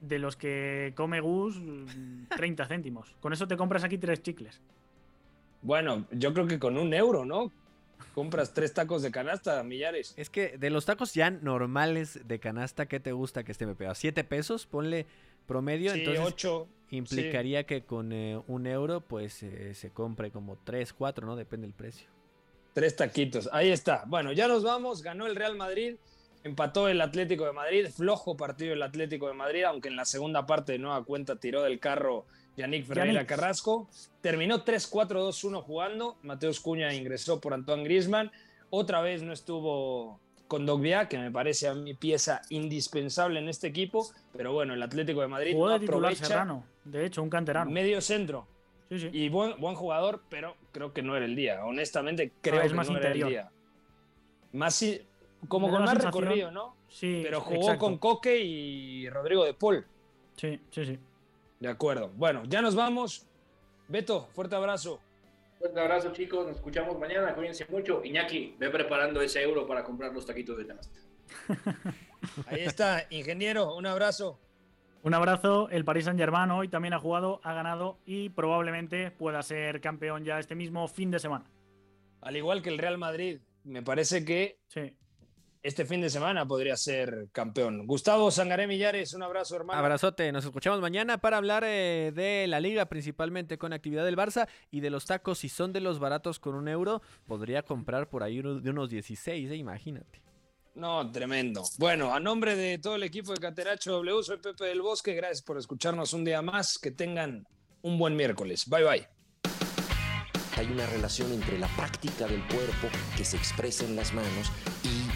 De los que come Gus, mm, 30 céntimos. Con eso te compras aquí tres chicles. Bueno, yo creo que con un euro, ¿no? Compras tres tacos de canasta, millares. Es que de los tacos ya normales de canasta, ¿qué te gusta que esté me pega? ¿Siete pesos? Ponle promedio. Sí, entonces ocho. implicaría que con eh, un euro pues eh, se compre como tres, cuatro, ¿no? Depende del precio. Tres taquitos. Ahí está. Bueno, ya nos vamos. Ganó el Real Madrid. Empató el Atlético de Madrid. Flojo partido el Atlético de Madrid, aunque en la segunda parte de nueva cuenta tiró del carro Yannick Ferreira Yannick. Carrasco. Terminó 3-4-2-1 jugando. Mateus Cuña ingresó por Antoine Grisman. Otra vez no estuvo con Dogbia, que me parece a mi pieza indispensable en este equipo. Pero bueno, el Atlético de Madrid Jugó de titular Serrano. De hecho, un canterano. medio centro. Sí, sí. Y buen, buen jugador, pero creo que no era el día. Honestamente, creo Ah, es que más no era el día. Más como con más recorrido, ¿no? Sí, Pero jugó exacto. con Coque y Rodrigo de Paul. Sí, sí, sí. De acuerdo. Bueno, ya nos vamos. Beto, fuerte abrazo. Fuerte abrazo, chicos. Nos escuchamos mañana. Cuídense mucho. Iñaki, ve preparando ese euro para comprar los taquitos de canasta. Ahí está, ingeniero, un abrazo. Un abrazo. El Paris Saint Germain hoy también ha jugado, ha ganado y probablemente pueda ser campeón ya este mismo fin de semana. Al igual que el Real Madrid, me parece que Sí. Este fin de semana podría ser campeón. Gustavo Sangaré Millares, un abrazo, hermano. Abrazote, nos escuchamos mañana para hablar eh, de la liga, principalmente con actividad del Barça y de los tacos. Si son de los baratos con un euro, podría comprar por ahí uno de unos 16, eh, imagínate. No, tremendo. Bueno, a nombre de todo el equipo de Cateracho W, soy Pepe del Bosque. Gracias por escucharnos un día más. Que tengan un buen miércoles. Bye bye. Hay una relación entre la práctica del cuerpo que se expresa en las manos